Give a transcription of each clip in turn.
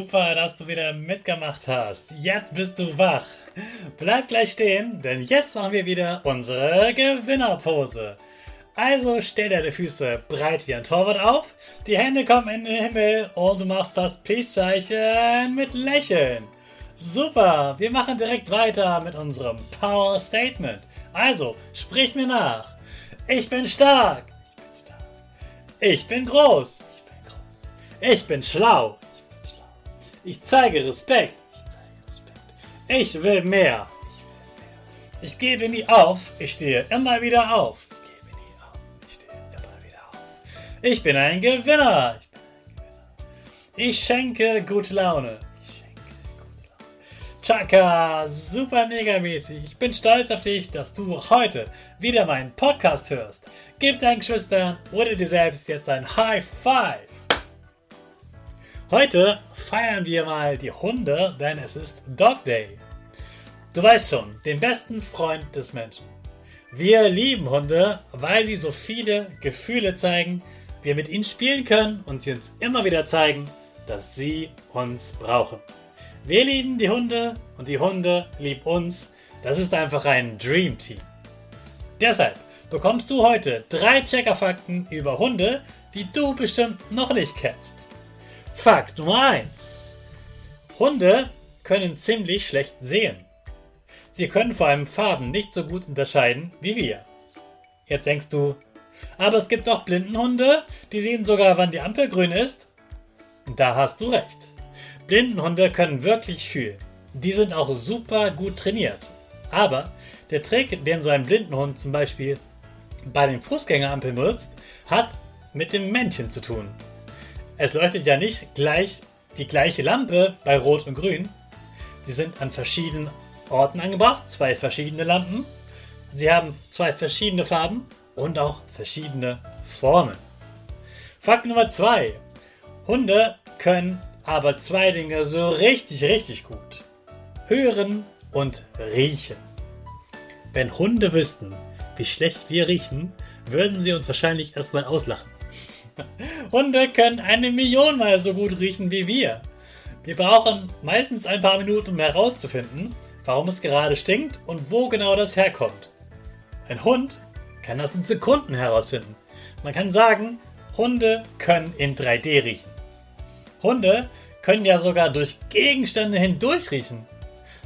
Super, dass du wieder mitgemacht hast. Jetzt bist du wach. Bleib gleich stehen, denn jetzt machen wir wieder unsere Gewinnerpose. Also stell deine Füße breit wie ein Torwart auf, die Hände kommen in den Himmel und du machst das Peace-Zeichen mit Lächeln. Super, wir machen direkt weiter mit unserem Power Statement. Also, sprich mir nach. Ich bin stark. Ich bin stark. Ich bin groß. Ich bin groß. Ich bin schlau. Ich zeige Respekt. Ich zeige Respekt. Ich will mehr. Ich gebe nie auf. Ich stehe immer wieder auf. Ich gebe nie auf. Ich stehe immer wieder auf. Ich bin ein Gewinner. Ich bin ein Gewinner. Ich schenke gute Laune. Ich schenke gute Laune. Chaka, super mega mäßig. Ich bin stolz auf dich, dass du heute wieder meinen Podcast hörst. Gib deinen Geschwistern oder dir selbst jetzt ein High Five. Heute feiern wir mal die Hunde, denn es ist Dog Day. Du weißt schon, den besten Freund des Menschen. Wir lieben Hunde, weil sie so viele Gefühle zeigen, wir mit ihnen spielen können und sie uns immer wieder zeigen, dass sie uns brauchen. Wir lieben die Hunde und die Hunde lieben uns. Das ist einfach ein Dream Team. Deshalb bekommst du heute drei Checkerfakten über Hunde, die du bestimmt noch nicht kennst. Fakt Nummer 1. Hunde können ziemlich schlecht sehen. Sie können vor allem Farben nicht so gut unterscheiden wie wir. Jetzt denkst du, aber es gibt doch Blindenhunde, die sehen sogar, wann die Ampel grün ist. Da hast du recht. Blindenhunde können wirklich viel. Die sind auch super gut trainiert. Aber der Trick, den so ein Blindenhund zum Beispiel bei den Fußgängerampeln benutzt, hat mit dem Männchen zu tun. Es leuchtet ja nicht gleich die gleiche Lampe bei Rot und Grün. Sie sind an verschiedenen Orten angebracht, zwei verschiedene Lampen. Sie haben zwei verschiedene Farben und auch verschiedene Formen. Fakt Nummer zwei: Hunde können aber zwei Dinge so richtig, richtig gut. Hören und riechen. Wenn Hunde wüssten, wie schlecht wir riechen, würden sie uns wahrscheinlich erstmal auslachen. Hunde können eine Million Mal so gut riechen wie wir. Wir brauchen meistens ein paar Minuten, um herauszufinden, warum es gerade stinkt und wo genau das herkommt. Ein Hund kann das in Sekunden herausfinden. Man kann sagen, Hunde können in 3D riechen. Hunde können ja sogar durch Gegenstände hindurch riechen.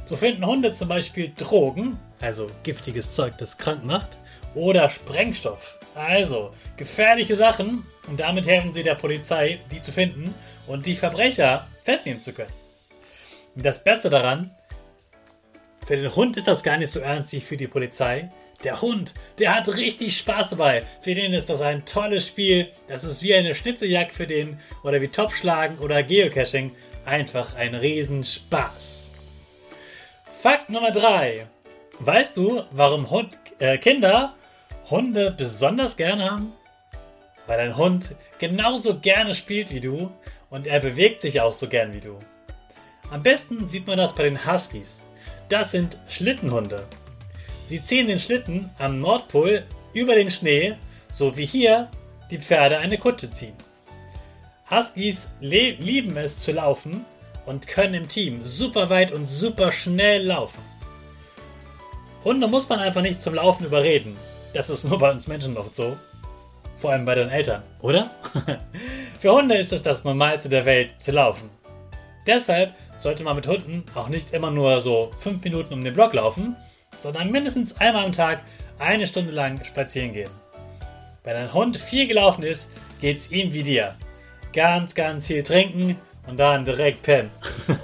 So finden Hunde zum Beispiel Drogen, also giftiges Zeug, das krank macht, oder Sprengstoff. Also gefährliche Sachen und damit helfen sie der Polizei, die zu finden und die Verbrecher festnehmen zu können. Und das Beste daran, für den Hund ist das gar nicht so ernst wie für die Polizei. Der Hund, der hat richtig Spaß dabei. Für den ist das ein tolles Spiel. Das ist wie eine Schnitzeljagd für den oder wie Topschlagen oder Geocaching. Einfach ein Riesenspaß. Fakt Nummer 3. Weißt du, warum Hund, äh, Kinder Hunde besonders gerne haben? Weil ein Hund genauso gerne spielt wie du und er bewegt sich auch so gern wie du. Am besten sieht man das bei den Huskies. Das sind Schlittenhunde. Sie ziehen den Schlitten am Nordpol über den Schnee, so wie hier die Pferde eine Kutsche ziehen. Huskies lieben es zu laufen und können im Team super weit und super schnell laufen. Hunde muss man einfach nicht zum Laufen überreden. Das ist nur bei uns Menschen oft so. Vor allem bei den Eltern, oder? Für Hunde ist es das Normalste der Welt zu laufen. Deshalb sollte man mit Hunden auch nicht immer nur so 5 Minuten um den Block laufen, sondern mindestens einmal am Tag eine Stunde lang spazieren gehen. Wenn ein Hund viel gelaufen ist, geht's ihm wie dir. Ganz, ganz viel trinken und dann direkt pennen.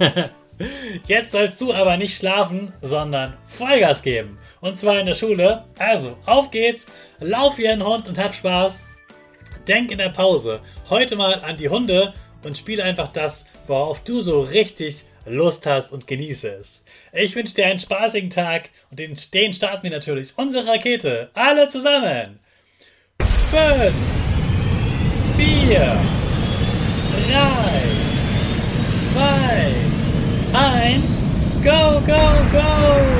Jetzt sollst du aber nicht schlafen, sondern Vollgas geben. Und zwar in der Schule. Also, auf geht's, lauf wie ein Hund und hab Spaß. Denk in der Pause heute mal an die Hunde und spiel einfach das, worauf du so richtig Lust hast und genieße es. Ich wünsche dir einen spaßigen Tag und den, den starten wir natürlich unsere Rakete. Alle zusammen. 5, 4, 3, 2, 1, go, go, go!